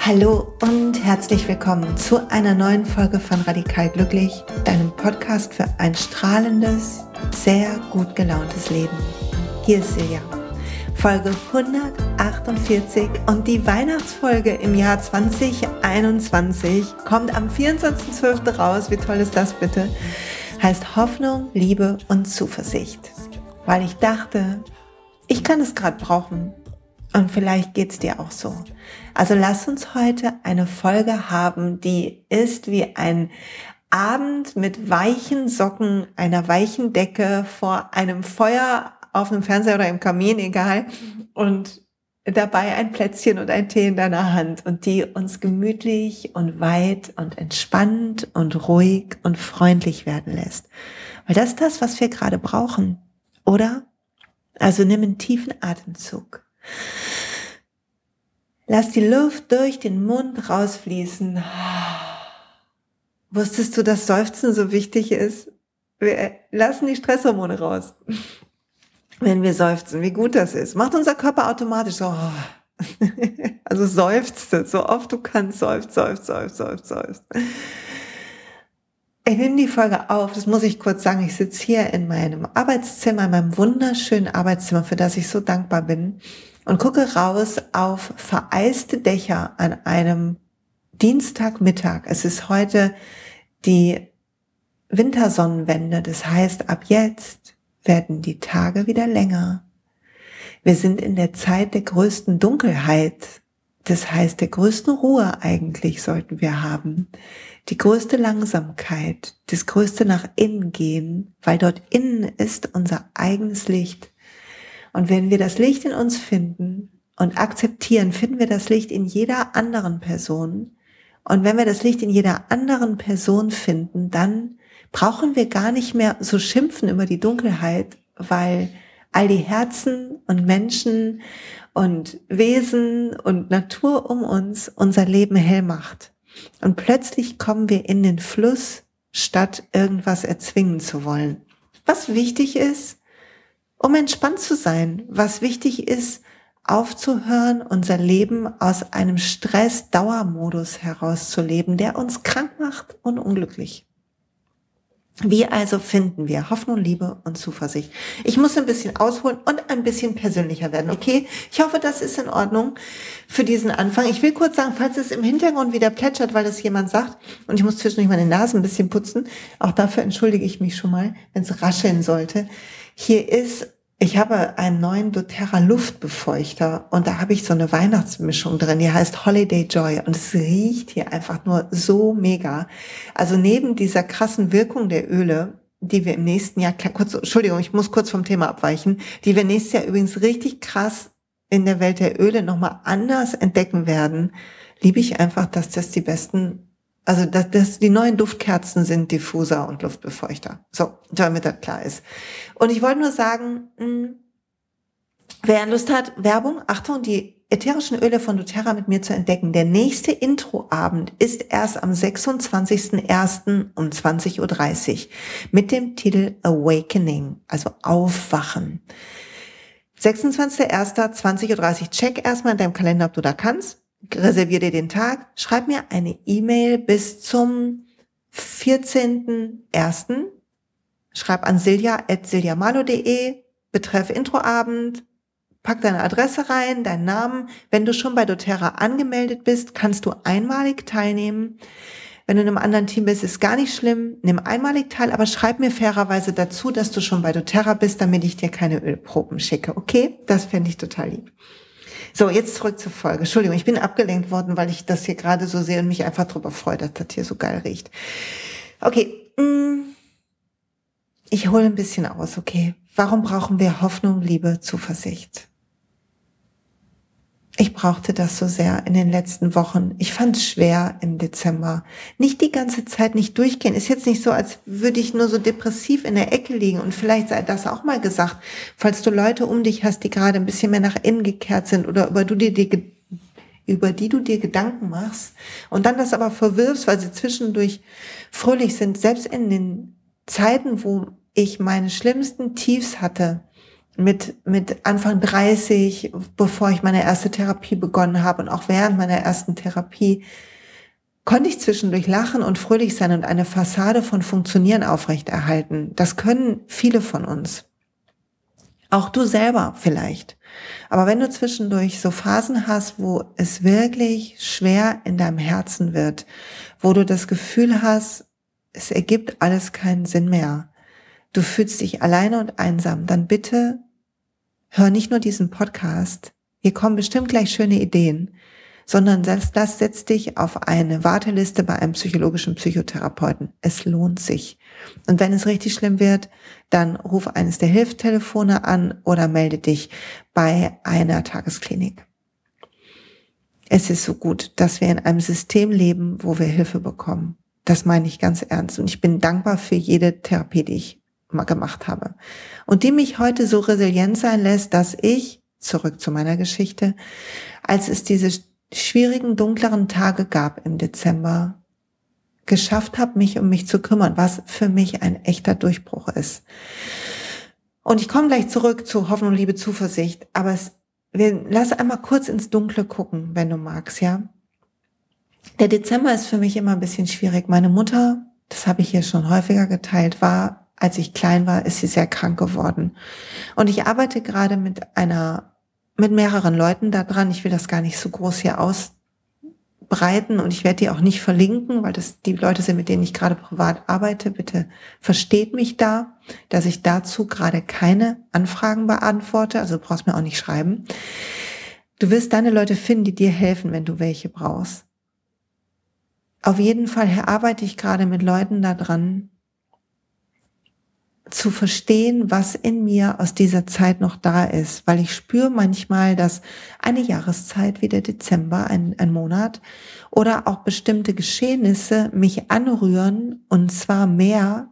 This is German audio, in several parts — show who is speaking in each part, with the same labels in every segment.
Speaker 1: Hallo und herzlich willkommen zu einer neuen Folge von Radikal Glücklich, deinem Podcast für ein strahlendes, sehr gut gelauntes Leben. Hier ist Silja, Folge 148 und die Weihnachtsfolge im Jahr 2021 kommt am 24.12. raus. Wie toll ist das bitte? Heißt Hoffnung, Liebe und Zuversicht. Weil ich dachte, ich kann es gerade brauchen und vielleicht geht's dir auch so. Also lass uns heute eine Folge haben, die ist wie ein Abend mit weichen Socken, einer weichen Decke vor einem Feuer auf einem Fernseher oder im Kamin, egal. Und dabei ein Plätzchen und ein Tee in deiner Hand und die uns gemütlich und weit und entspannt und ruhig und freundlich werden lässt. Weil das ist das, was wir gerade brauchen, oder? Also nimm einen tiefen Atemzug. Lass die Luft durch den Mund rausfließen. Wusstest du, dass Seufzen so wichtig ist? Wir lassen die Stresshormone raus, wenn wir seufzen. Wie gut das ist. Macht unser Körper automatisch so. Also seufzt so oft du kannst, seufzt, seufzt, seufzt, seufzt, seufzt. Ich nehme die Folge auf, das muss ich kurz sagen. Ich sitze hier in meinem Arbeitszimmer, in meinem wunderschönen Arbeitszimmer, für das ich so dankbar bin und gucke raus auf vereiste Dächer an einem Dienstagmittag. Es ist heute die Wintersonnenwende. Das heißt, ab jetzt werden die Tage wieder länger. Wir sind in der Zeit der größten Dunkelheit. Das heißt, der größten Ruhe eigentlich sollten wir haben. Die größte Langsamkeit, das größte nach innen gehen, weil dort innen ist unser eigenes Licht. Und wenn wir das Licht in uns finden und akzeptieren, finden wir das Licht in jeder anderen Person. Und wenn wir das Licht in jeder anderen Person finden, dann brauchen wir gar nicht mehr so schimpfen über die Dunkelheit, weil all die Herzen und Menschen und Wesen und Natur um uns unser Leben hell macht. Und plötzlich kommen wir in den Fluss, statt irgendwas erzwingen zu wollen. Was wichtig ist, um entspannt zu sein. Was wichtig ist, aufzuhören, unser Leben aus einem Stress-Dauermodus herauszuleben, der uns krank macht und unglücklich. Wie also finden wir Hoffnung, Liebe und Zuversicht? Ich muss ein bisschen ausholen und ein bisschen persönlicher werden, okay? Ich hoffe, das ist in Ordnung für diesen Anfang. Ich will kurz sagen, falls es im Hintergrund wieder plätschert, weil das jemand sagt, und ich muss zwischendurch meine Nase ein bisschen putzen, auch dafür entschuldige ich mich schon mal, wenn es rascheln sollte. Hier ist, ich habe einen neuen doTERRA Luftbefeuchter und da habe ich so eine Weihnachtsmischung drin, die heißt Holiday Joy und es riecht hier einfach nur so mega. Also neben dieser krassen Wirkung der Öle, die wir im nächsten Jahr, kurz, Entschuldigung, ich muss kurz vom Thema abweichen, die wir nächstes Jahr übrigens richtig krass in der Welt der Öle nochmal anders entdecken werden, liebe ich einfach, dass das die besten also das, das, die neuen Duftkerzen sind Diffuser und Luftbefeuchter. So, damit das klar ist. Und ich wollte nur sagen, mh, hm, wer Lust hat, Werbung, Achtung, die ätherischen Öle von doTERRA mit mir zu entdecken. Der nächste Introabend ist erst am 26.01. um 20.30 Uhr mit dem Titel Awakening, also Aufwachen. 26.01.20.30 Uhr. Check erstmal in deinem Kalender, ob du da kannst reservier dir den Tag, schreib mir eine E-Mail bis zum 14.01. Schreib an silja.siljamalo.de, betreff Introabend, pack deine Adresse rein, deinen Namen. Wenn du schon bei doTERRA angemeldet bist, kannst du einmalig teilnehmen. Wenn du in einem anderen Team bist, ist gar nicht schlimm. Nimm einmalig teil, aber schreib mir fairerweise dazu, dass du schon bei doTERRA bist, damit ich dir keine Ölproben schicke. Okay? Das fände ich total lieb. So, jetzt zurück zur Folge. Entschuldigung, ich bin abgelenkt worden, weil ich das hier gerade so sehe und mich einfach darüber freue, dass das hier so geil riecht. Okay, mm. ich hole ein bisschen aus, okay? Warum brauchen wir Hoffnung, Liebe, Zuversicht? Ich brauchte das so sehr in den letzten Wochen. Ich fand es schwer im Dezember. Nicht die ganze Zeit nicht durchgehen. Ist jetzt nicht so, als würde ich nur so depressiv in der Ecke liegen. Und vielleicht sei das auch mal gesagt, falls du Leute um dich hast, die gerade ein bisschen mehr nach innen gekehrt sind oder über du dir die über die du dir Gedanken machst und dann das aber verwirfst, weil sie zwischendurch fröhlich sind, selbst in den Zeiten, wo ich meine schlimmsten Tiefs hatte, mit, mit Anfang 30, bevor ich meine erste Therapie begonnen habe und auch während meiner ersten Therapie, konnte ich zwischendurch lachen und fröhlich sein und eine Fassade von Funktionieren aufrechterhalten. Das können viele von uns. Auch du selber vielleicht. Aber wenn du zwischendurch so Phasen hast, wo es wirklich schwer in deinem Herzen wird, wo du das Gefühl hast, es ergibt alles keinen Sinn mehr, du fühlst dich alleine und einsam, dann bitte hör nicht nur diesen Podcast. Hier kommen bestimmt gleich schöne Ideen, sondern das, das setzt dich auf eine Warteliste bei einem psychologischen Psychotherapeuten. Es lohnt sich. Und wenn es richtig schlimm wird, dann ruf eines der Hilftelefone an oder melde dich bei einer Tagesklinik. Es ist so gut, dass wir in einem System leben, wo wir Hilfe bekommen. Das meine ich ganz ernst. Und ich bin dankbar für jede Therapie, die ich gemacht habe. Und die mich heute so resilient sein lässt, dass ich, zurück zu meiner Geschichte, als es diese schwierigen, dunkleren Tage gab im Dezember, geschafft habe, mich um mich zu kümmern, was für mich ein echter Durchbruch ist. Und ich komme gleich zurück zu Hoffnung, Liebe, Zuversicht, aber es, wir, lass einmal kurz ins Dunkle gucken, wenn du magst, ja. Der Dezember ist für mich immer ein bisschen schwierig. Meine Mutter, das habe ich hier schon häufiger geteilt, war, als ich klein war, ist sie sehr krank geworden. Und ich arbeite gerade mit einer, mit mehreren Leuten daran. Ich will das gar nicht so groß hier aus, breiten und ich werde die auch nicht verlinken, weil das die Leute sind, mit denen ich gerade privat arbeite. Bitte versteht mich da, dass ich dazu gerade keine Anfragen beantworte. Also du brauchst mir auch nicht schreiben. Du wirst deine Leute finden, die dir helfen, wenn du welche brauchst. Auf jeden Fall arbeite ich gerade mit Leuten daran, zu verstehen, was in mir aus dieser Zeit noch da ist, weil ich spüre manchmal, dass eine Jahreszeit wie der Dezember, ein, ein Monat oder auch bestimmte Geschehnisse mich anrühren und zwar mehr,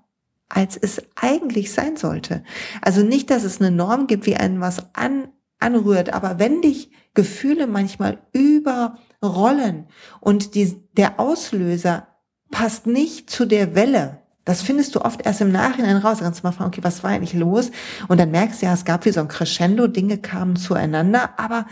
Speaker 1: als es eigentlich sein sollte. Also nicht, dass es eine Norm gibt, wie einen was an, anrührt, aber wenn dich Gefühle manchmal überrollen und die, der Auslöser passt nicht zu der Welle, das findest du oft erst im Nachhinein raus. Da kannst du mal fragen, okay, was war eigentlich los? Und dann merkst du ja, es gab wie so ein Crescendo, Dinge kamen zueinander, aber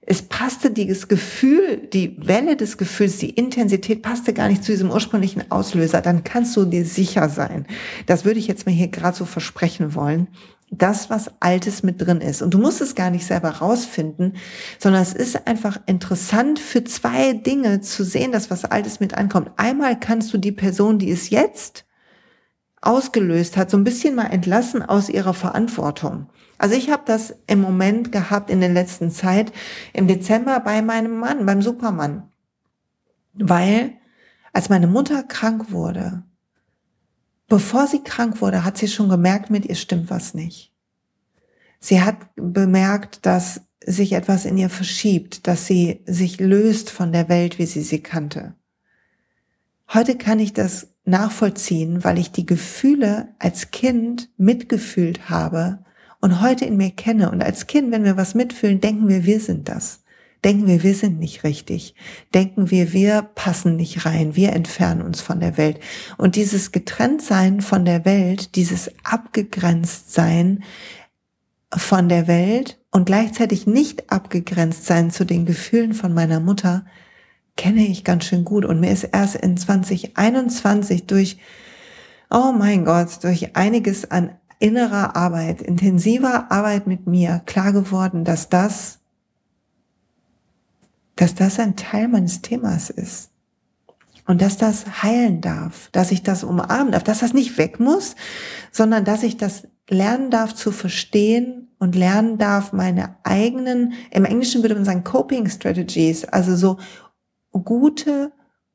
Speaker 1: es passte dieses Gefühl, die Welle des Gefühls, die Intensität passte gar nicht zu diesem ursprünglichen Auslöser. Dann kannst du dir sicher sein. Das würde ich jetzt mal hier gerade so versprechen wollen. Das, was Altes mit drin ist. Und du musst es gar nicht selber rausfinden, sondern es ist einfach interessant für zwei Dinge zu sehen, dass was Altes mit ankommt. Einmal kannst du die Person, die es jetzt ausgelöst hat, so ein bisschen mal entlassen aus ihrer Verantwortung. Also ich habe das im Moment gehabt in der letzten Zeit, im Dezember bei meinem Mann, beim Supermann. Weil als meine Mutter krank wurde, bevor sie krank wurde, hat sie schon gemerkt, mit ihr stimmt was nicht. Sie hat bemerkt, dass sich etwas in ihr verschiebt, dass sie sich löst von der Welt, wie sie sie kannte. Heute kann ich das nachvollziehen, weil ich die Gefühle als Kind mitgefühlt habe und heute in mir kenne. Und als Kind, wenn wir was mitfühlen, denken wir, wir sind das. Denken wir, wir sind nicht richtig. Denken wir, wir passen nicht rein. Wir entfernen uns von der Welt. Und dieses Getrenntsein von der Welt, dieses Abgegrenztsein von der Welt und gleichzeitig nicht abgegrenzt sein zu den Gefühlen von meiner Mutter, kenne ich ganz schön gut und mir ist erst in 2021 durch, oh mein Gott, durch einiges an innerer Arbeit, intensiver Arbeit mit mir klar geworden, dass das, dass das ein Teil meines Themas ist. Und dass das heilen darf, dass ich das umarmen darf, dass das nicht weg muss, sondern dass ich das lernen darf zu verstehen und lernen darf, meine eigenen, im Englischen würde man sagen, Coping Strategies, also so gute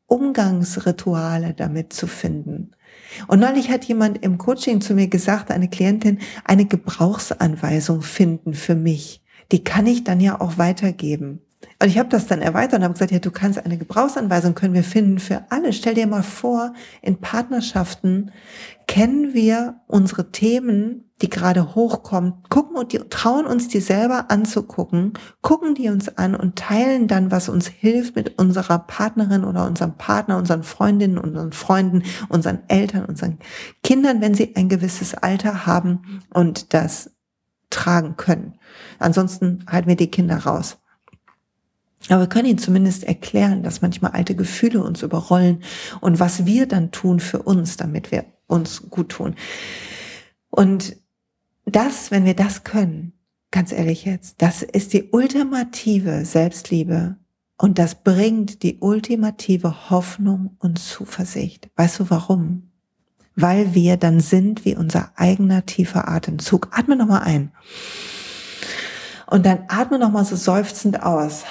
Speaker 1: Umgangsrituale damit zu finden. Und neulich hat jemand im Coaching zu mir gesagt, eine Klientin, eine Gebrauchsanweisung finden für mich. Die kann ich dann ja auch weitergeben. Und ich habe das dann erweitert und habe gesagt, ja, du kannst eine Gebrauchsanweisung können wir finden für alle. Stell dir mal vor, in Partnerschaften kennen wir unsere Themen, die gerade hochkommen, gucken und die, trauen uns die selber anzugucken, gucken die uns an und teilen dann, was uns hilft mit unserer Partnerin oder unserem Partner, unseren Freundinnen, unseren Freunden, unseren Eltern, unseren Kindern, wenn sie ein gewisses Alter haben und das tragen können. Ansonsten halten wir die Kinder raus. Aber wir können ihnen zumindest erklären, dass manchmal alte Gefühle uns überrollen und was wir dann tun für uns, damit wir uns gut tun. Und das, wenn wir das können, ganz ehrlich jetzt, das ist die ultimative Selbstliebe und das bringt die ultimative Hoffnung und Zuversicht. Weißt du warum? Weil wir dann sind wie unser eigener tiefer Atemzug. Atme nochmal ein. Und dann atme nochmal so seufzend aus.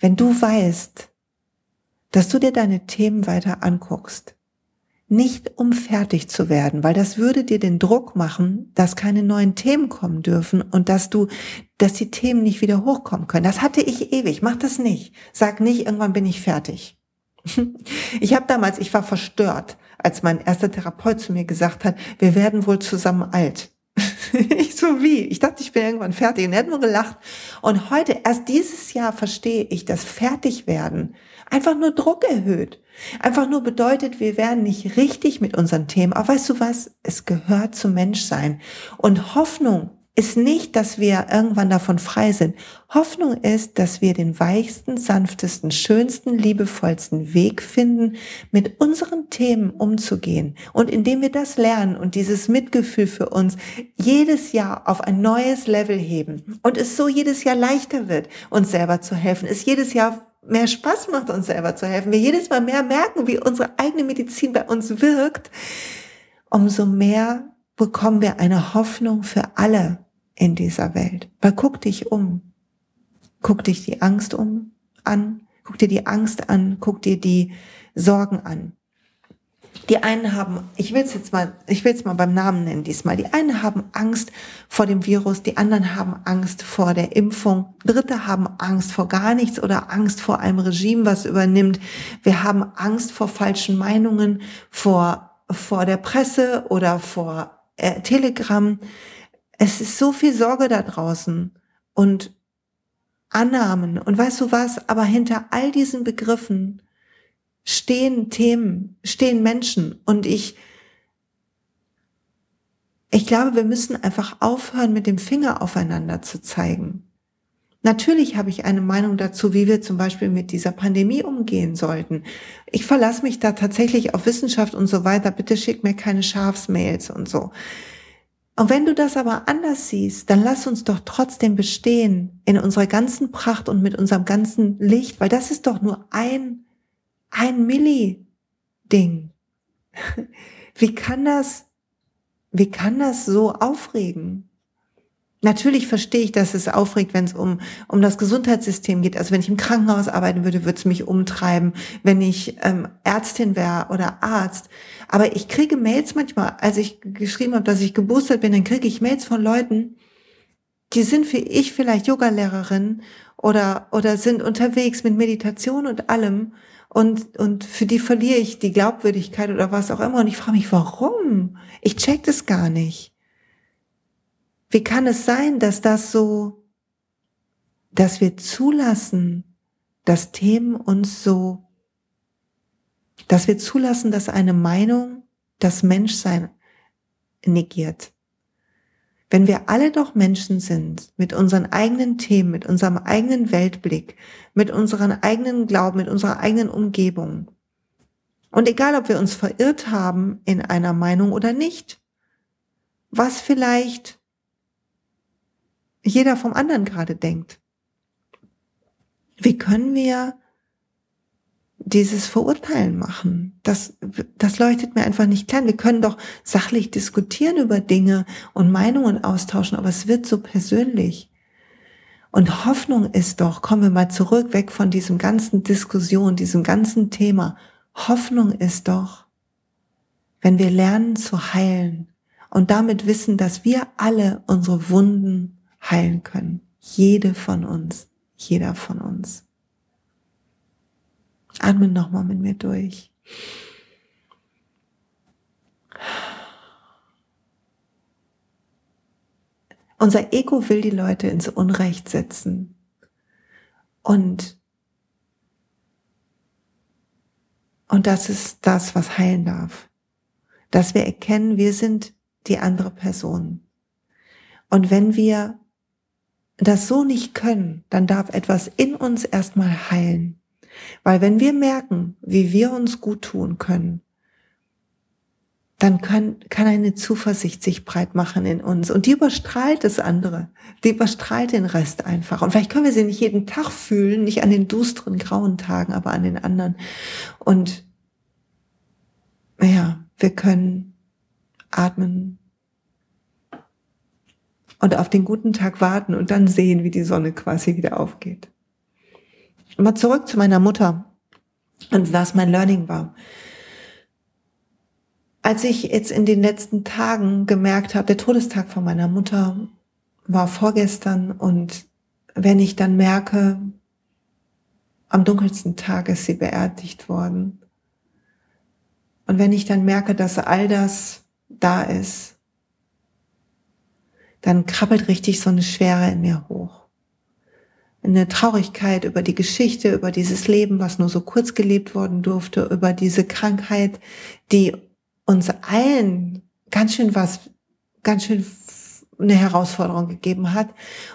Speaker 1: Wenn du weißt, dass du dir deine Themen weiter anguckst, nicht um fertig zu werden, weil das würde dir den Druck machen, dass keine neuen Themen kommen dürfen und dass du, dass die Themen nicht wieder hochkommen können. Das hatte ich ewig. Mach das nicht. Sag nicht, irgendwann bin ich fertig. Ich habe damals, ich war verstört, als mein erster Therapeut zu mir gesagt hat, wir werden wohl zusammen alt. ich so wie? Ich dachte, ich bin irgendwann fertig. Und er hat nur gelacht. Und heute, erst dieses Jahr verstehe ich, dass Fertigwerden einfach nur Druck erhöht. Einfach nur bedeutet, wir werden nicht richtig mit unseren Themen. Aber weißt du was? Es gehört zum Menschsein. Und Hoffnung ist nicht, dass wir irgendwann davon frei sind. Hoffnung ist, dass wir den weichsten, sanftesten, schönsten, liebevollsten Weg finden, mit unseren Themen umzugehen. Und indem wir das lernen und dieses Mitgefühl für uns jedes Jahr auf ein neues Level heben und es so jedes Jahr leichter wird, uns selber zu helfen, es jedes Jahr mehr Spaß macht, uns selber zu helfen, wir jedes Mal mehr merken, wie unsere eigene Medizin bei uns wirkt, umso mehr bekommen wir eine Hoffnung für alle, in dieser Welt. Weil guck dich um. Guck dich die Angst um an. Guck dir die Angst an. Guck dir die Sorgen an. Die einen haben, ich will es jetzt mal, ich will es mal beim Namen nennen diesmal. Die einen haben Angst vor dem Virus, die anderen haben Angst vor der Impfung, Dritte haben Angst vor gar nichts oder Angst vor einem Regime, was übernimmt. Wir haben Angst vor falschen Meinungen, vor vor der Presse oder vor äh, Telegram es ist so viel Sorge da draußen und Annahmen. Und weißt du was? Aber hinter all diesen Begriffen stehen Themen, stehen Menschen. Und ich, ich glaube, wir müssen einfach aufhören, mit dem Finger aufeinander zu zeigen. Natürlich habe ich eine Meinung dazu, wie wir zum Beispiel mit dieser Pandemie umgehen sollten. Ich verlasse mich da tatsächlich auf Wissenschaft und so weiter. Bitte schick mir keine Schafsmails und so. Und wenn du das aber anders siehst, dann lass uns doch trotzdem bestehen in unserer ganzen Pracht und mit unserem ganzen Licht, weil das ist doch nur ein, ein Milli-Ding. Wie kann das, wie kann das so aufregen? Natürlich verstehe ich, dass es aufregt, wenn es um, um das Gesundheitssystem geht. Also wenn ich im Krankenhaus arbeiten würde, würde es mich umtreiben, wenn ich ähm, Ärztin wäre oder Arzt. Aber ich kriege Mails manchmal, als ich geschrieben habe, dass ich geboostert bin, dann kriege ich Mails von Leuten, die sind wie ich vielleicht Yogalehrerin oder, oder sind unterwegs mit Meditation und allem. Und, und für die verliere ich die Glaubwürdigkeit oder was auch immer. Und ich frage mich, warum? Ich check das gar nicht. Wie kann es sein, dass das so, dass wir zulassen, dass Themen uns so, dass wir zulassen, dass eine Meinung das Menschsein negiert? Wenn wir alle doch Menschen sind, mit unseren eigenen Themen, mit unserem eigenen Weltblick, mit unserem eigenen Glauben, mit unserer eigenen Umgebung, und egal, ob wir uns verirrt haben in einer Meinung oder nicht, was vielleicht jeder vom anderen gerade denkt. Wie können wir dieses Verurteilen machen? Das, das leuchtet mir einfach nicht klar. Wir können doch sachlich diskutieren über Dinge und Meinungen austauschen, aber es wird so persönlich. Und Hoffnung ist doch, kommen wir mal zurück, weg von diesem ganzen Diskussion, diesem ganzen Thema. Hoffnung ist doch, wenn wir lernen zu heilen und damit wissen, dass wir alle unsere Wunden heilen können. Jede von uns. jeder von uns. Atme nochmal mit mir durch. Unser Ego will die Leute ins Unrecht setzen. Und, und das ist das, was heilen darf. Dass wir erkennen, wir sind die andere Person. Und wenn wir das so nicht können, dann darf etwas in uns erstmal heilen. Weil wenn wir merken, wie wir uns gut tun können, dann kann, kann eine Zuversicht sich breit machen in uns und die überstrahlt das andere. Die überstrahlt den Rest einfach. Und vielleicht können wir sie nicht jeden Tag fühlen, nicht an den dusteren, grauen Tagen, aber an den anderen. Und ja, wir können atmen und auf den guten Tag warten und dann sehen, wie die Sonne quasi wieder aufgeht. Mal zurück zu meiner Mutter und was mein Learning war. Als ich jetzt in den letzten Tagen gemerkt habe, der Todestag von meiner Mutter war vorgestern und wenn ich dann merke, am dunkelsten Tag ist sie beerdigt worden. Und wenn ich dann merke, dass all das da ist, dann krabbelt richtig so eine Schwere in mir hoch. Eine Traurigkeit über die Geschichte, über dieses Leben, was nur so kurz gelebt worden durfte, über diese Krankheit, die uns allen ganz schön was, ganz schön eine Herausforderung gegeben hat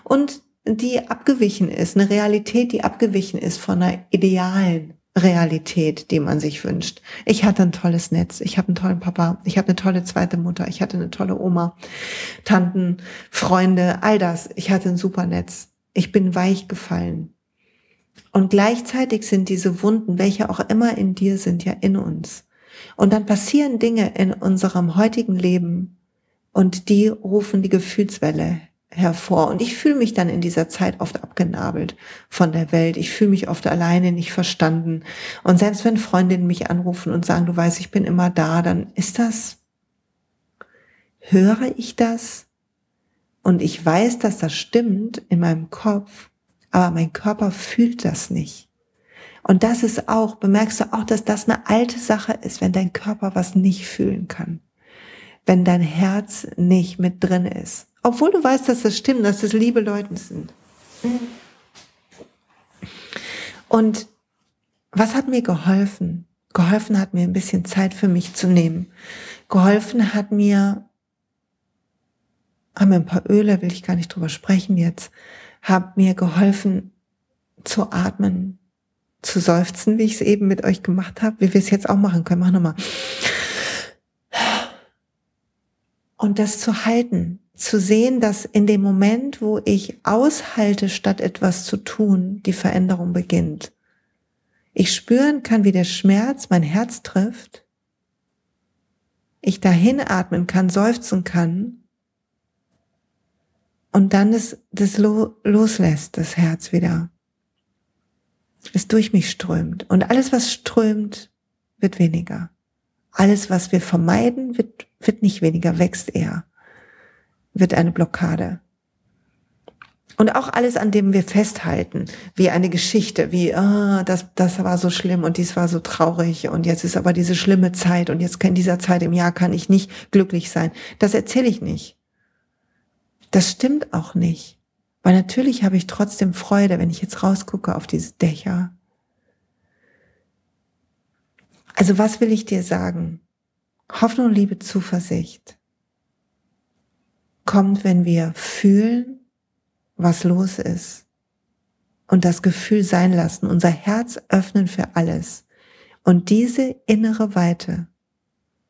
Speaker 1: und die abgewichen ist, eine Realität, die abgewichen ist von einer idealen Realität, die man sich wünscht. Ich hatte ein tolles Netz, ich habe einen tollen Papa, ich habe eine tolle zweite Mutter, ich hatte eine tolle Oma, Tanten, Freunde, all das. Ich hatte ein super Netz. Ich bin weich gefallen. Und gleichzeitig sind diese Wunden, welche auch immer in dir sind, ja in uns. Und dann passieren Dinge in unserem heutigen Leben und die rufen die Gefühlswelle hervor. Und ich fühle mich dann in dieser Zeit oft abgenabelt von der Welt. Ich fühle mich oft alleine, nicht verstanden. Und selbst wenn Freundinnen mich anrufen und sagen, du weißt, ich bin immer da, dann ist das, höre ich das? Und ich weiß, dass das stimmt in meinem Kopf, aber mein Körper fühlt das nicht. Und das ist auch, bemerkst du auch, dass das eine alte Sache ist, wenn dein Körper was nicht fühlen kann. Wenn dein Herz nicht mit drin ist. Obwohl du weißt, dass das stimmt, dass das liebe Leute sind. Und was hat mir geholfen? Geholfen hat mir ein bisschen Zeit für mich zu nehmen. Geholfen hat mir haben mir ein paar Öle, will ich gar nicht drüber sprechen jetzt, haben mir geholfen zu atmen, zu seufzen, wie ich es eben mit euch gemacht habe, wie wir es jetzt auch machen können. Mach nochmal. Und das zu halten, zu sehen, dass in dem Moment, wo ich aushalte, statt etwas zu tun, die Veränderung beginnt. Ich spüren kann, wie der Schmerz mein Herz trifft. Ich dahin atmen kann, seufzen kann und dann das, das loslässt, das Herz wieder. Es durch mich strömt. Und alles, was strömt, wird weniger. Alles, was wir vermeiden, wird, wird nicht weniger, wächst eher. Wird eine Blockade. Und auch alles, an dem wir festhalten, wie eine Geschichte, wie, ah, das, das war so schlimm und dies war so traurig und jetzt ist aber diese schlimme Zeit und jetzt in dieser Zeit im Jahr kann ich nicht glücklich sein. Das erzähle ich nicht. Das stimmt auch nicht. Weil natürlich habe ich trotzdem Freude, wenn ich jetzt rausgucke auf diese Dächer. Also was will ich dir sagen? Hoffnung, Liebe, Zuversicht kommt, wenn wir fühlen, was los ist und das Gefühl sein lassen, unser Herz öffnen für alles. Und diese innere Weite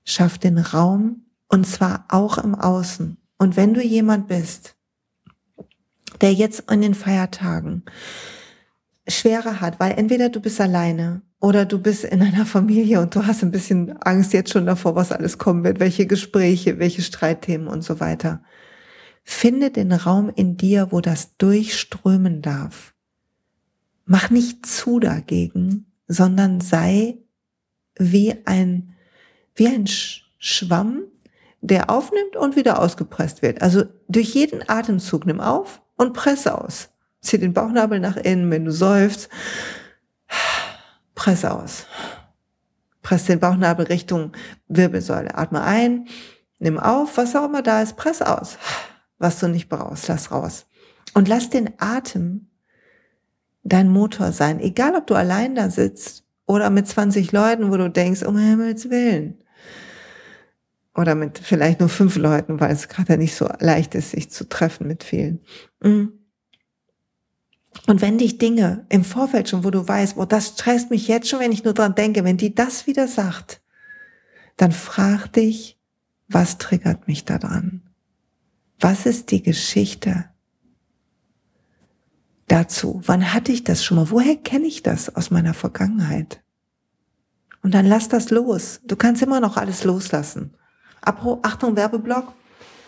Speaker 1: schafft den Raum und zwar auch im Außen. Und wenn du jemand bist, der jetzt in den Feiertagen schwerer hat, weil entweder du bist alleine oder du bist in einer Familie und du hast ein bisschen Angst jetzt schon davor, was alles kommen wird, welche Gespräche, welche Streitthemen und so weiter. Finde den Raum in dir, wo das durchströmen darf. Mach nicht zu dagegen, sondern sei wie ein, wie ein Schwamm, der aufnimmt und wieder ausgepresst wird. Also durch jeden Atemzug nimm auf und press aus. Zieh den Bauchnabel nach innen, wenn du säufst. Press aus. Press den Bauchnabel Richtung Wirbelsäule. Atme ein, nimm auf, was auch immer da ist, press aus. Was du nicht brauchst, lass raus. Und lass den Atem dein Motor sein. Egal, ob du allein da sitzt oder mit 20 Leuten, wo du denkst, um Himmels Willen. Oder mit vielleicht nur fünf Leuten, weil es gerade nicht so leicht ist, sich zu treffen mit vielen. Mhm. Und wenn dich Dinge im Vorfeld schon, wo du weißt, oh, das stresst mich jetzt schon, wenn ich nur dran denke, wenn die das wieder sagt, dann frag dich, was triggert mich daran? Was ist die Geschichte dazu? Wann hatte ich das schon mal? Woher kenne ich das aus meiner Vergangenheit? Und dann lass das los. Du kannst immer noch alles loslassen. Achtung, Werbeblock.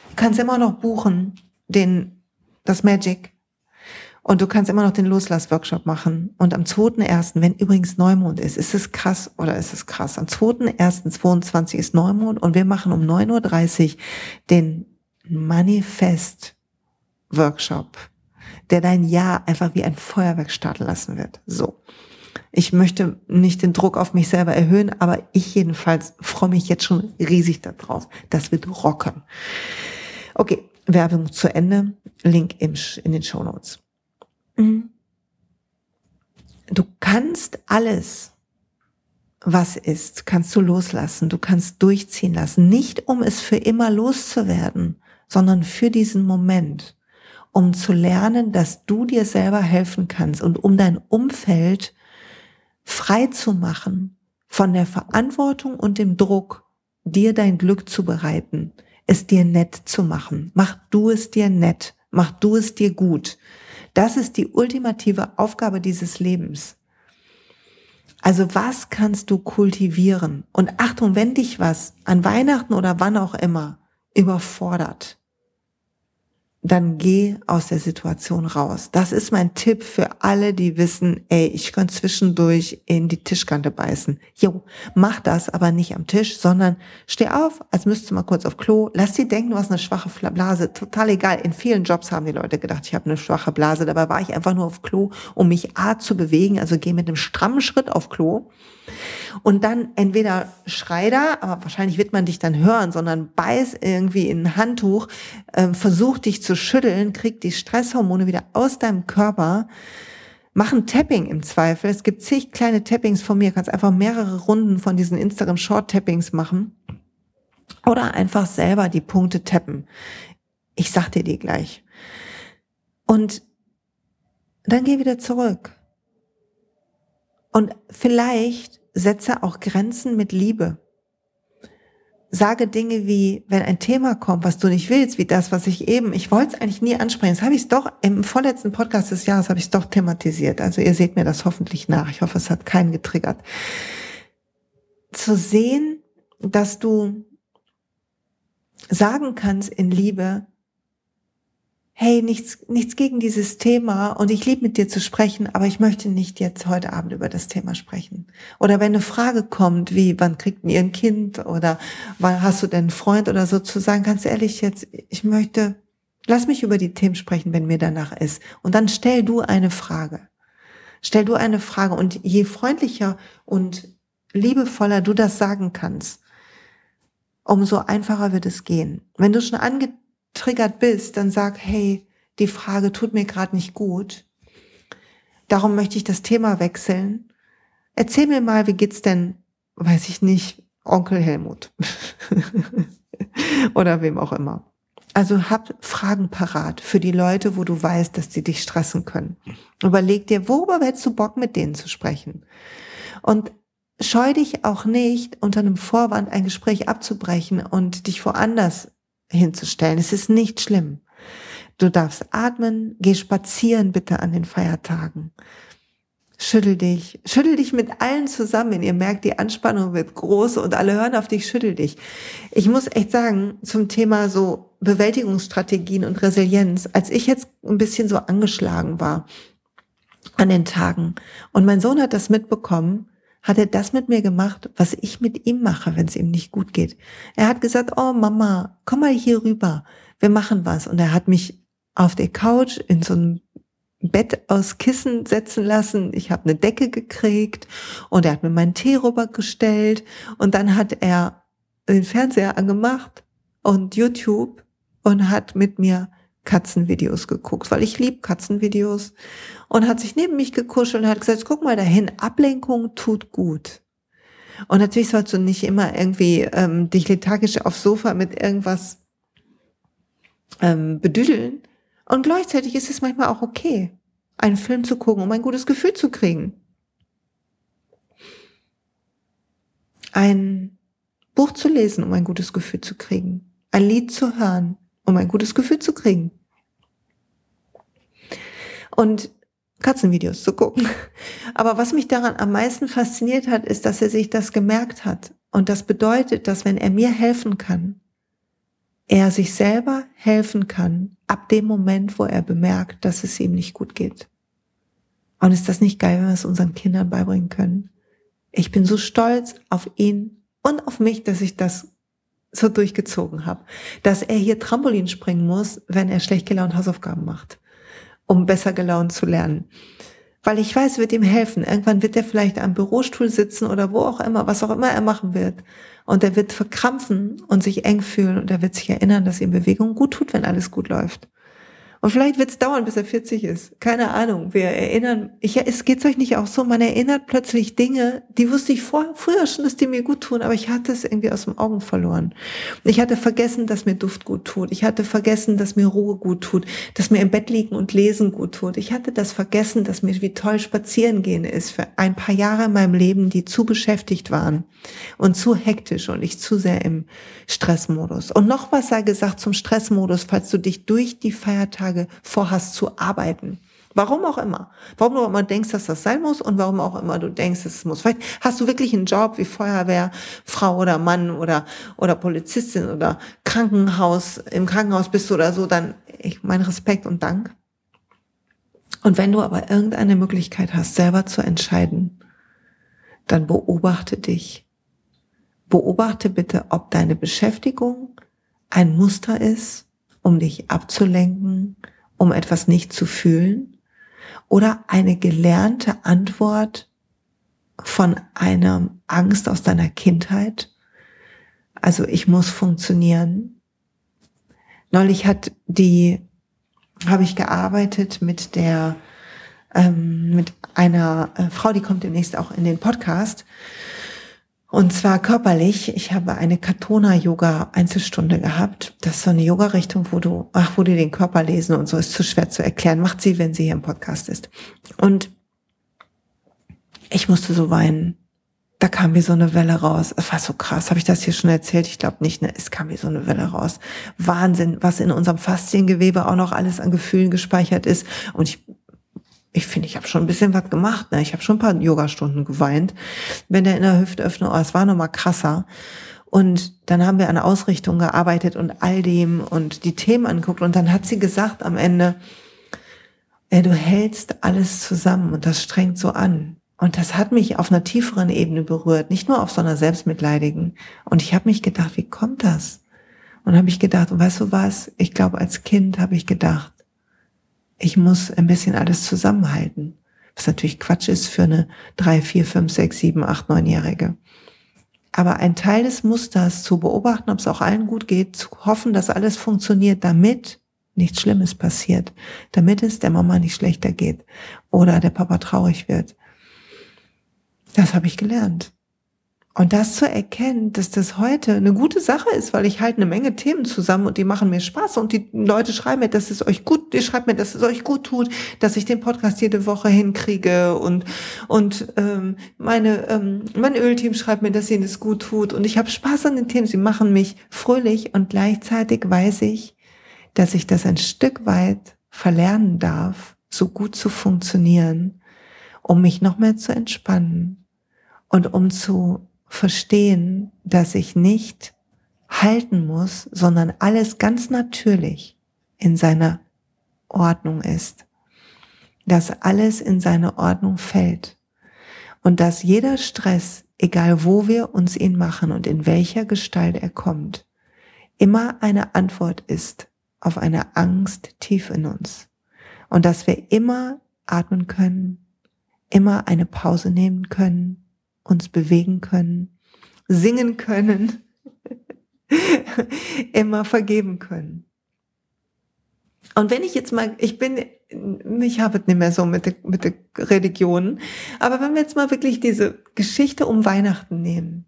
Speaker 1: Du kannst immer noch buchen, den, das Magic. Und du kannst immer noch den Loslass-Workshop machen. Und am 2.1., wenn übrigens Neumond ist, ist es krass oder ist es krass? Am 2.1.22 ist Neumond und wir machen um 9.30 Uhr den Manifest-Workshop, der dein Jahr einfach wie ein Feuerwerk starten lassen wird. So. Ich möchte nicht den Druck auf mich selber erhöhen, aber ich jedenfalls freue mich jetzt schon riesig darauf. Das wird rocken. Okay, Werbung zu Ende. Link im, in den Show Notes. Mhm. Du kannst alles, was ist, kannst du loslassen. Du kannst durchziehen lassen. Nicht um es für immer loszuwerden, sondern für diesen Moment. Um zu lernen, dass du dir selber helfen kannst und um dein Umfeld frei zu machen von der Verantwortung und dem Druck, dir dein Glück zu bereiten, es dir nett zu machen. Mach du es dir nett, mach du es dir gut. Das ist die ultimative Aufgabe dieses Lebens. Also was kannst du kultivieren? Und Achtung, wenn dich was an Weihnachten oder wann auch immer überfordert, dann geh aus der Situation raus. Das ist mein Tipp für alle, die wissen, ey, ich kann zwischendurch in die Tischkante beißen. Jo, mach das aber nicht am Tisch, sondern steh auf, als müsstest du mal kurz auf Klo. Lass sie denken, du hast eine schwache Blase. Total egal. In vielen Jobs haben die Leute gedacht, ich habe eine schwache Blase. Dabei war ich einfach nur auf Klo, um mich A zu bewegen. Also geh mit einem strammen Schritt auf Klo und dann entweder schrei da, aber wahrscheinlich wird man dich dann hören, sondern beiß irgendwie in ein Handtuch, äh, versuch dich zu schütteln, krieg die Stresshormone wieder aus deinem Körper, mach ein Tapping im Zweifel. Es gibt zig kleine Tappings von mir, kannst einfach mehrere Runden von diesen Instagram Short Tappings machen. Oder einfach selber die Punkte tappen. Ich sag dir die gleich. Und dann geh wieder zurück. Und vielleicht setze auch Grenzen mit Liebe. Sage Dinge wie, wenn ein Thema kommt, was du nicht willst, wie das, was ich eben, ich wollte es eigentlich nie ansprechen. Das habe ich doch im vorletzten Podcast des Jahres habe ich es doch thematisiert. Also ihr seht mir das hoffentlich nach. Ich hoffe, es hat keinen getriggert. Zu sehen, dass du sagen kannst in Liebe, hey, nichts, nichts gegen dieses Thema und ich liebe mit dir zu sprechen, aber ich möchte nicht jetzt heute Abend über das Thema sprechen. Oder wenn eine Frage kommt, wie, wann kriegt ihr ein Kind oder wann hast du denn einen Freund oder so, zu sagen, ganz ehrlich jetzt, ich möchte, lass mich über die Themen sprechen, wenn mir danach ist. Und dann stell du eine Frage. Stell du eine Frage und je freundlicher und liebevoller du das sagen kannst, umso einfacher wird es gehen. Wenn du schon ange triggert bist, dann sag, hey, die Frage tut mir gerade nicht gut. Darum möchte ich das Thema wechseln. Erzähl mir mal, wie geht's denn, weiß ich nicht, Onkel Helmut oder wem auch immer. Also hab Fragen parat für die Leute, wo du weißt, dass sie dich stressen können. Überleg dir, worüber hättest du Bock, mit denen zu sprechen? Und scheu dich auch nicht, unter einem Vorwand ein Gespräch abzubrechen und dich woanders hinzustellen. Es ist nicht schlimm. Du darfst atmen, geh spazieren bitte an den Feiertagen. Schüttel dich, schüttel dich mit allen zusammen. Ihr merkt, die Anspannung wird groß und alle hören auf dich, schüttel dich. Ich muss echt sagen, zum Thema so Bewältigungsstrategien und Resilienz, als ich jetzt ein bisschen so angeschlagen war an den Tagen und mein Sohn hat das mitbekommen, hat er das mit mir gemacht, was ich mit ihm mache, wenn es ihm nicht gut geht. Er hat gesagt, oh Mama, komm mal hier rüber, wir machen was. Und er hat mich auf der Couch in so einem Bett aus Kissen setzen lassen. Ich habe eine Decke gekriegt und er hat mir meinen Tee rübergestellt und dann hat er den Fernseher angemacht und YouTube und hat mit mir Katzenvideos geguckt, weil ich lieb Katzenvideos und hat sich neben mich gekuschelt und hat gesagt, guck mal dahin, Ablenkung tut gut. Und natürlich sollst du nicht immer irgendwie ähm, dich lethargisch aufs Sofa mit irgendwas ähm, bedüdeln. Und gleichzeitig ist es manchmal auch okay, einen Film zu gucken, um ein gutes Gefühl zu kriegen. Ein Buch zu lesen, um ein gutes Gefühl zu kriegen. Ein Lied zu hören, um ein gutes Gefühl zu kriegen. Und Katzenvideos zu gucken. Aber was mich daran am meisten fasziniert hat, ist, dass er sich das gemerkt hat. Und das bedeutet, dass wenn er mir helfen kann, er sich selber helfen kann, ab dem Moment, wo er bemerkt, dass es ihm nicht gut geht. Und ist das nicht geil, wenn wir es unseren Kindern beibringen können? Ich bin so stolz auf ihn und auf mich, dass ich das so durchgezogen habe. Dass er hier Trampolin springen muss, wenn er schlecht gelaunt Hausaufgaben macht um besser gelaunt zu lernen. Weil ich weiß, wird ihm helfen. Irgendwann wird er vielleicht am Bürostuhl sitzen oder wo auch immer, was auch immer er machen wird. Und er wird verkrampfen und sich eng fühlen und er wird sich erinnern, dass ihm Bewegung gut tut, wenn alles gut läuft. Und vielleicht wird es dauern, bis er 40 ist. Keine Ahnung. Wir erinnern, ich, es geht euch nicht auch so, man erinnert plötzlich Dinge, die wusste ich vor, früher schon, dass die mir gut tun, aber ich hatte es irgendwie aus dem Augen verloren. Ich hatte vergessen, dass mir Duft gut tut. Ich hatte vergessen, dass mir Ruhe gut tut, dass mir im Bett liegen und lesen gut tut. Ich hatte das vergessen, dass mir wie toll spazieren gehen ist für ein paar Jahre in meinem Leben, die zu beschäftigt waren und zu hektisch und ich zu sehr im Stressmodus. Und noch was sei gesagt zum Stressmodus, falls du dich durch die Feiertage Tage vorhast zu arbeiten. Warum auch immer. Warum du auch immer denkst, dass das sein muss und warum auch immer du denkst, dass es muss. Vielleicht hast du wirklich einen Job wie Feuerwehr, Frau oder Mann oder, oder Polizistin oder Krankenhaus, im Krankenhaus bist du oder so, dann ich, mein Respekt und Dank. Und wenn du aber irgendeine Möglichkeit hast, selber zu entscheiden, dann beobachte dich. Beobachte bitte, ob deine Beschäftigung ein Muster ist, um dich abzulenken, um etwas nicht zu fühlen oder eine gelernte Antwort von einer Angst aus deiner Kindheit. Also ich muss funktionieren. Neulich hat die, habe ich gearbeitet mit der, ähm, mit einer äh, Frau, die kommt demnächst auch in den Podcast. Und zwar körperlich. Ich habe eine Katona-Yoga-Einzelstunde gehabt. Das ist so eine Yoga-Richtung, wo du, ach, wo die den Körper lesen und so ist zu schwer zu erklären. Macht sie, wenn sie hier im Podcast ist. Und ich musste so weinen. Da kam wie so eine Welle raus. Es war so krass. Habe ich das hier schon erzählt? Ich glaube nicht. Ne? Es kam wie so eine Welle raus. Wahnsinn, was in unserem Fasziengewebe auch noch alles an Gefühlen gespeichert ist. Und ich ich finde, ich habe schon ein bisschen was gemacht. Ne? Ich habe schon ein paar Yogastunden geweint. Wenn der in der Hüftöffnung, oh, es war noch mal krasser. Und dann haben wir an Ausrichtung gearbeitet und all dem und die Themen anguckt. Und dann hat sie gesagt am Ende, ey, du hältst alles zusammen und das strengt so an. Und das hat mich auf einer tieferen Ebene berührt, nicht nur auf so einer selbstmitleidigen. Und ich habe mich gedacht, wie kommt das? Und habe ich gedacht, weißt du was? Ich glaube, als Kind habe ich gedacht, ich muss ein bisschen alles zusammenhalten. Was natürlich Quatsch ist für eine drei, vier, fünf, sechs, sieben, acht, neunjährige. Aber ein Teil des Musters zu beobachten, ob es auch allen gut geht, zu hoffen, dass alles funktioniert, damit nichts Schlimmes passiert, damit es der Mama nicht schlechter geht oder der Papa traurig wird. Das habe ich gelernt. Und das zu erkennen, dass das heute eine gute Sache ist, weil ich halt eine Menge Themen zusammen und die machen mir Spaß und die Leute schreiben mir, dass es euch gut, die schreiben mir, dass es euch gut tut, dass ich den Podcast jede Woche hinkriege und und ähm, meine ähm, mein Ölteam schreibt mir, dass ihnen es gut tut und ich habe Spaß an den Themen. Sie machen mich fröhlich und gleichzeitig weiß ich, dass ich das ein Stück weit verlernen darf, so gut zu funktionieren, um mich noch mehr zu entspannen und um zu verstehen, dass ich nicht halten muss, sondern alles ganz natürlich in seiner Ordnung ist. Dass alles in seine Ordnung fällt. Und dass jeder Stress, egal wo wir uns ihn machen und in welcher Gestalt er kommt, immer eine Antwort ist auf eine Angst tief in uns. Und dass wir immer atmen können, immer eine Pause nehmen können, uns bewegen können, singen können, immer vergeben können. Und wenn ich jetzt mal, ich bin, ich habe es nicht mehr so mit der, mit der Religion, aber wenn wir jetzt mal wirklich diese Geschichte um Weihnachten nehmen,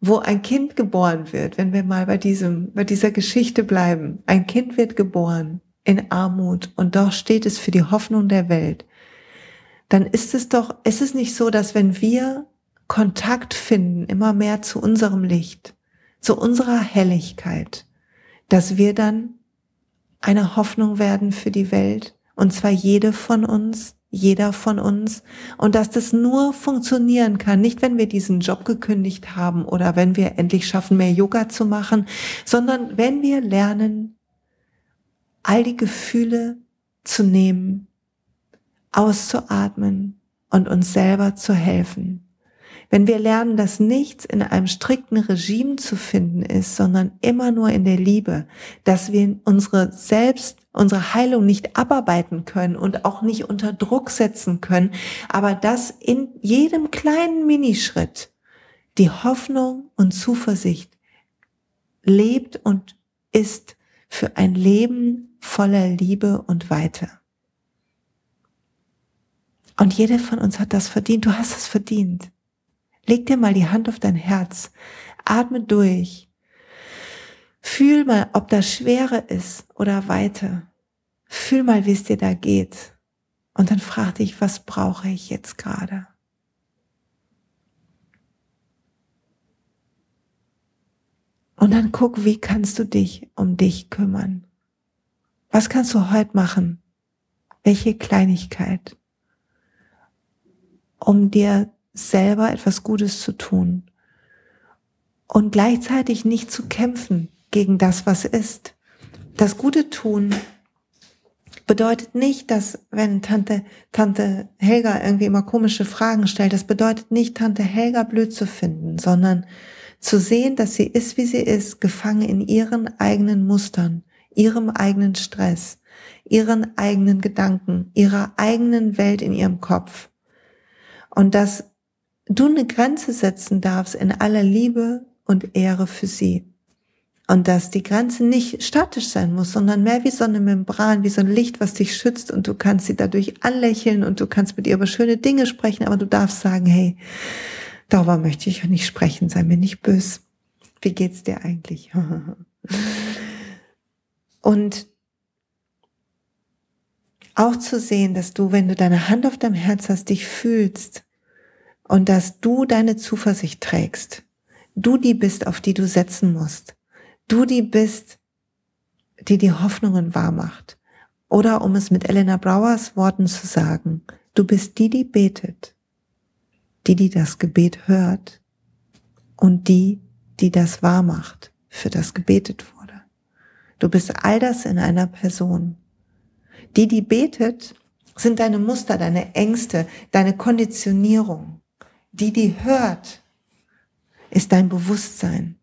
Speaker 1: wo ein Kind geboren wird, wenn wir mal bei diesem, bei dieser Geschichte bleiben, ein Kind wird geboren in Armut und doch steht es für die Hoffnung der Welt, dann ist es doch, ist es nicht so, dass wenn wir Kontakt finden, immer mehr zu unserem Licht, zu unserer Helligkeit, dass wir dann eine Hoffnung werden für die Welt, und zwar jede von uns, jeder von uns, und dass das nur funktionieren kann, nicht wenn wir diesen Job gekündigt haben oder wenn wir endlich schaffen, mehr Yoga zu machen, sondern wenn wir lernen, all die Gefühle zu nehmen, auszuatmen und uns selber zu helfen. Wenn wir lernen, dass nichts in einem strikten Regime zu finden ist, sondern immer nur in der Liebe, dass wir unsere selbst, unsere Heilung nicht abarbeiten können und auch nicht unter Druck setzen können, aber dass in jedem kleinen Minischritt die Hoffnung und Zuversicht lebt und ist für ein Leben voller Liebe und Weite. Und jeder von uns hat das verdient. Du hast es verdient. Leg dir mal die Hand auf dein Herz. Atme durch. Fühl mal, ob das Schwere ist oder Weite. Fühl mal, wie es dir da geht. Und dann frag dich, was brauche ich jetzt gerade? Und dann guck, wie kannst du dich um dich kümmern? Was kannst du heute machen? Welche Kleinigkeit? Um dir selber etwas Gutes zu tun und gleichzeitig nicht zu kämpfen gegen das, was ist. Das Gute tun bedeutet nicht, dass wenn Tante, Tante Helga irgendwie immer komische Fragen stellt, das bedeutet nicht, Tante Helga blöd zu finden, sondern zu sehen, dass sie ist, wie sie ist, gefangen in ihren eigenen Mustern, ihrem eigenen Stress, ihren eigenen Gedanken, ihrer eigenen Welt in ihrem Kopf. Und dass du eine Grenze setzen darfst in aller Liebe und Ehre für sie. Und dass die Grenze nicht statisch sein muss, sondern mehr wie so eine Membran, wie so ein Licht, was dich schützt und du kannst sie dadurch anlächeln und du kannst mit ihr über schöne Dinge sprechen, aber du darfst sagen, hey, darüber möchte ich nicht sprechen, sei mir nicht bös. Wie geht's dir eigentlich? und auch zu sehen, dass du, wenn du deine Hand auf deinem Herz hast, dich fühlst und dass du deine Zuversicht trägst. Du die bist, auf die du setzen musst. Du die bist, die die Hoffnungen wahr macht. Oder um es mit Elena Brauers Worten zu sagen, du bist die, die betet, die, die das Gebet hört und die, die das wahr macht, für das gebetet wurde. Du bist all das in einer Person. Die, die betet, sind deine Muster, deine Ängste, deine Konditionierung die, die hört, ist dein Bewusstsein.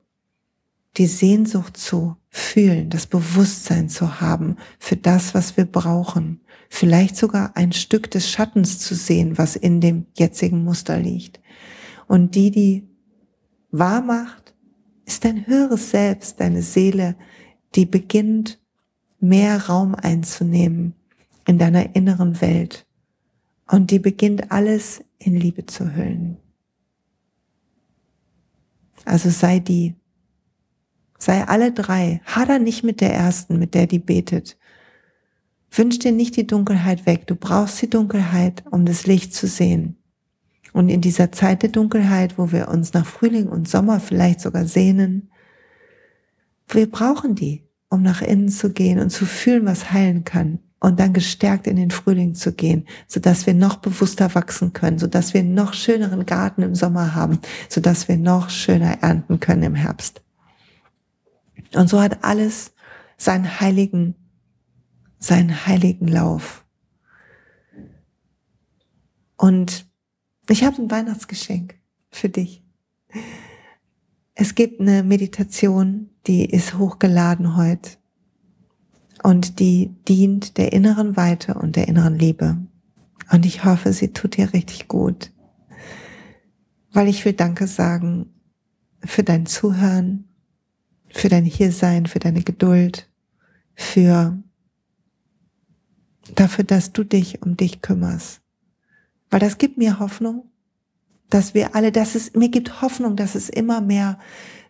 Speaker 1: Die Sehnsucht zu fühlen, das Bewusstsein zu haben für das, was wir brauchen. Vielleicht sogar ein Stück des Schattens zu sehen, was in dem jetzigen Muster liegt. Und die, die wahr macht, ist dein höheres Selbst, deine Seele, die beginnt mehr Raum einzunehmen in deiner inneren Welt. Und die beginnt alles in Liebe zu hüllen. Also sei die. Sei alle drei. Hader nicht mit der ersten, mit der die betet. Wünsch dir nicht die Dunkelheit weg. Du brauchst die Dunkelheit, um das Licht zu sehen. Und in dieser Zeit der Dunkelheit, wo wir uns nach Frühling und Sommer vielleicht sogar sehnen, wir brauchen die, um nach innen zu gehen und zu fühlen, was heilen kann und dann gestärkt in den Frühling zu gehen, so dass wir noch bewusster wachsen können, so dass wir noch schöneren Garten im Sommer haben, so dass wir noch schöner ernten können im Herbst. Und so hat alles seinen heiligen, seinen heiligen Lauf. Und ich habe ein Weihnachtsgeschenk für dich. Es gibt eine Meditation, die ist hochgeladen heute und die dient der inneren Weite und der inneren Liebe. Und ich hoffe, sie tut dir richtig gut, weil ich will Danke sagen für dein Zuhören, für dein Hiersein, für deine Geduld, für dafür, dass du dich um dich kümmerst. Weil das gibt mir Hoffnung, dass wir alle, dass es, mir gibt Hoffnung, dass es immer mehr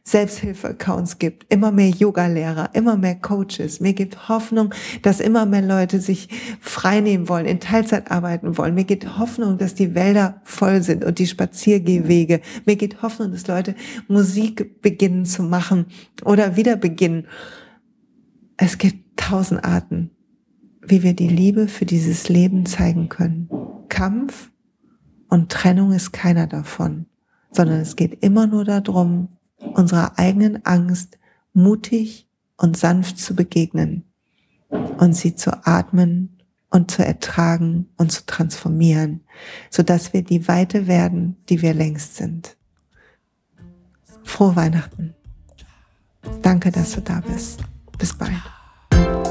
Speaker 1: Selbsthilfe-Accounts gibt, immer mehr Yoga-Lehrer, immer mehr Coaches. Mir gibt Hoffnung, dass immer mehr Leute sich freinehmen wollen, in Teilzeit arbeiten wollen. Mir gibt Hoffnung, dass die Wälder voll sind und die Spaziergehwege. Mir gibt Hoffnung, dass Leute Musik beginnen zu machen oder wieder beginnen. Es gibt tausend Arten, wie wir die Liebe für dieses Leben zeigen können. Kampf und Trennung ist keiner davon, sondern es geht immer nur darum, unserer eigenen Angst mutig und sanft zu begegnen und sie zu atmen und zu ertragen und zu transformieren, so dass wir die Weite werden, die wir längst sind. Frohe Weihnachten. Danke, dass du da bist. Bis bald.